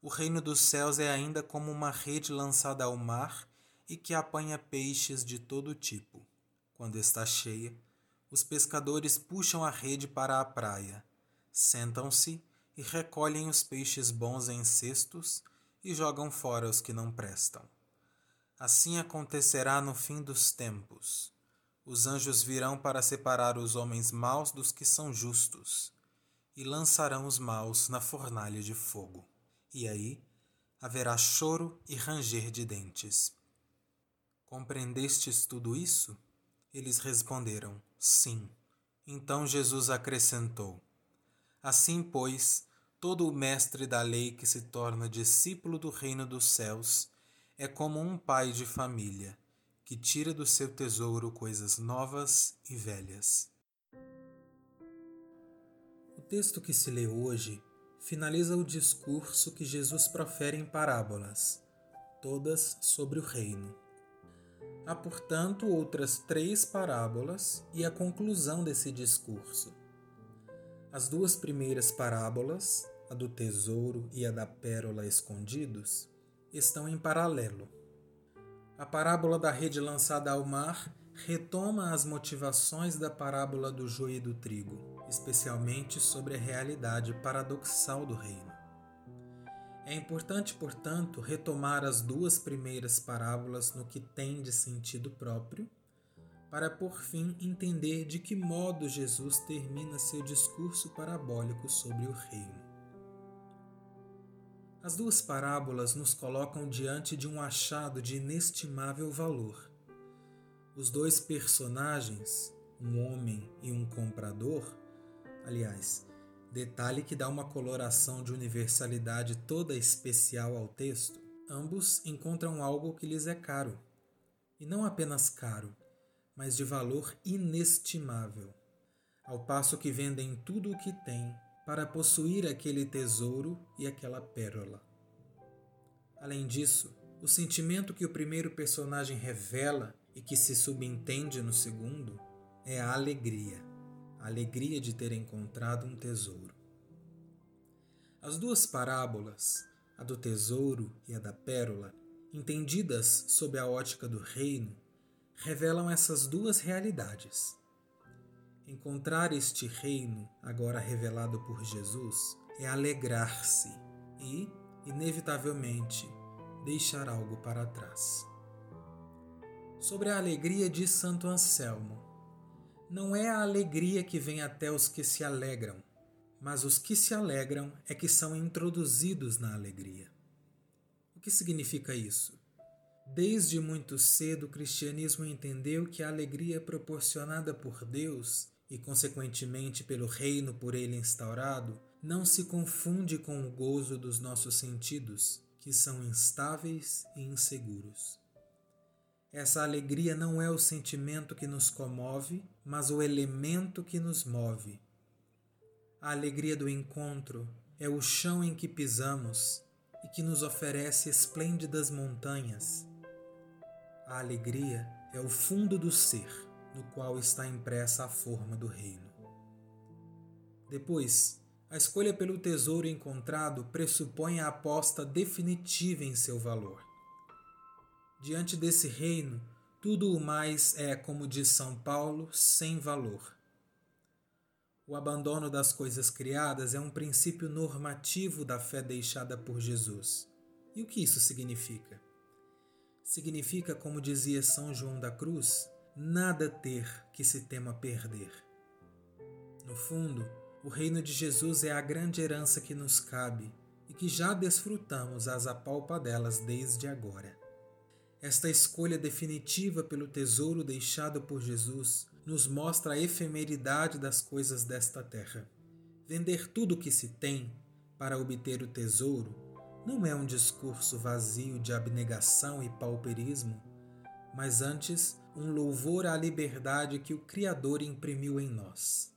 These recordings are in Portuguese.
O reino dos céus é ainda como uma rede lançada ao mar e que apanha peixes de todo tipo. Quando está cheia, os pescadores puxam a rede para a praia, sentam-se e recolhem os peixes bons em cestos e jogam fora os que não prestam. Assim acontecerá no fim dos tempos. Os anjos virão para separar os homens maus dos que são justos, e lançarão os maus na fornalha de fogo. E aí haverá choro e ranger de dentes. Compreendestes tudo isso? Eles responderam: Sim. Então Jesus acrescentou: Assim, pois, todo o mestre da lei que se torna discípulo do reino dos céus é como um pai de família que tira do seu tesouro coisas novas e velhas. O texto que se lê hoje finaliza o discurso que Jesus profere em parábolas, todas sobre o reino. Há, portanto, outras três parábolas e a conclusão desse discurso. As duas primeiras parábolas, a do tesouro e a da pérola escondidos, estão em paralelo. A parábola da rede lançada ao mar retoma as motivações da parábola do joio e do trigo, especialmente sobre a realidade paradoxal do reino. É importante, portanto, retomar as duas primeiras parábolas no que tem de sentido próprio, para por fim entender de que modo Jesus termina seu discurso parabólico sobre o reino. As duas parábolas nos colocam diante de um achado de inestimável valor. Os dois personagens, um homem e um comprador, aliás, detalhe que dá uma coloração de universalidade toda especial ao texto, ambos encontram algo que lhes é caro. E não apenas caro, mas de valor inestimável. Ao passo que vendem tudo o que têm para possuir aquele tesouro e aquela pérola. Além disso, o sentimento que o primeiro personagem revela e que se subentende no segundo é a alegria a alegria de ter encontrado um tesouro. As duas parábolas, a do tesouro e a da pérola, entendidas sob a ótica do reino, revelam essas duas realidades. Encontrar este reino, agora revelado por Jesus, é alegrar-se e, inevitavelmente, deixar algo para trás. Sobre a alegria de Santo Anselmo, não é a alegria que vem até os que se alegram, mas os que se alegram é que são introduzidos na alegria. O que significa isso? Desde muito cedo o cristianismo entendeu que a alegria proporcionada por Deus e, consequentemente, pelo reino por ele instaurado, não se confunde com o gozo dos nossos sentidos, que são instáveis e inseguros. Essa alegria não é o sentimento que nos comove, mas o elemento que nos move. A alegria do encontro é o chão em que pisamos e que nos oferece esplêndidas montanhas. A alegria é o fundo do ser, no qual está impressa a forma do reino. Depois, a escolha pelo tesouro encontrado pressupõe a aposta definitiva em seu valor. Diante desse reino, tudo o mais é, como diz São Paulo, sem valor. O abandono das coisas criadas é um princípio normativo da fé deixada por Jesus. E o que isso significa? Significa, como dizia São João da Cruz, nada ter que se tema perder. No fundo, o reino de Jesus é a grande herança que nos cabe e que já desfrutamos as apalpadelas desde agora. Esta escolha definitiva pelo tesouro deixado por Jesus nos mostra a efemeridade das coisas desta terra. Vender tudo o que se tem para obter o tesouro não é um discurso vazio de abnegação e pauperismo, mas antes um louvor à liberdade que o Criador imprimiu em nós.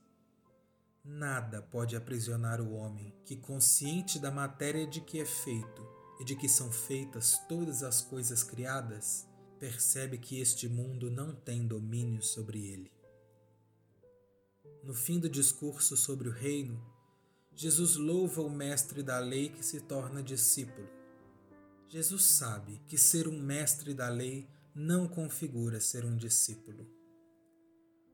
Nada pode aprisionar o homem que, consciente da matéria de que é feito e de que são feitas todas as coisas criadas, percebe que este mundo não tem domínio sobre ele. No fim do discurso sobre o reino, Jesus louva o mestre da lei que se torna discípulo. Jesus sabe que ser um mestre da lei não configura ser um discípulo.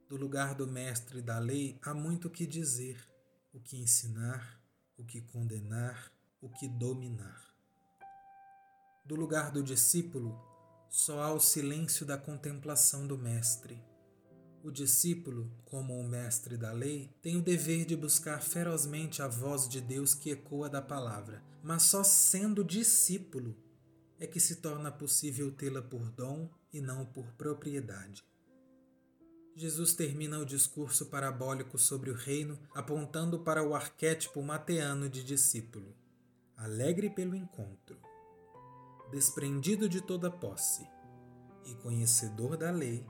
Do lugar do mestre da lei há muito o que dizer, o que ensinar, o que condenar, o que dominar. Do lugar do discípulo só há o silêncio da contemplação do mestre. O discípulo, como o mestre da lei, tem o dever de buscar ferozmente a voz de Deus que ecoa da palavra, mas só sendo discípulo é que se torna possível tê-la por dom e não por propriedade. Jesus termina o discurso parabólico sobre o reino apontando para o arquétipo mateano de discípulo, alegre pelo encontro, desprendido de toda posse e conhecedor da lei,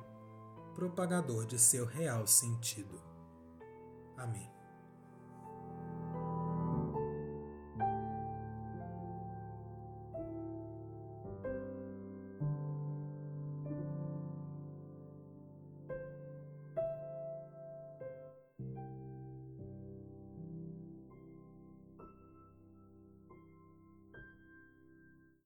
propagador de seu real sentido. Amém.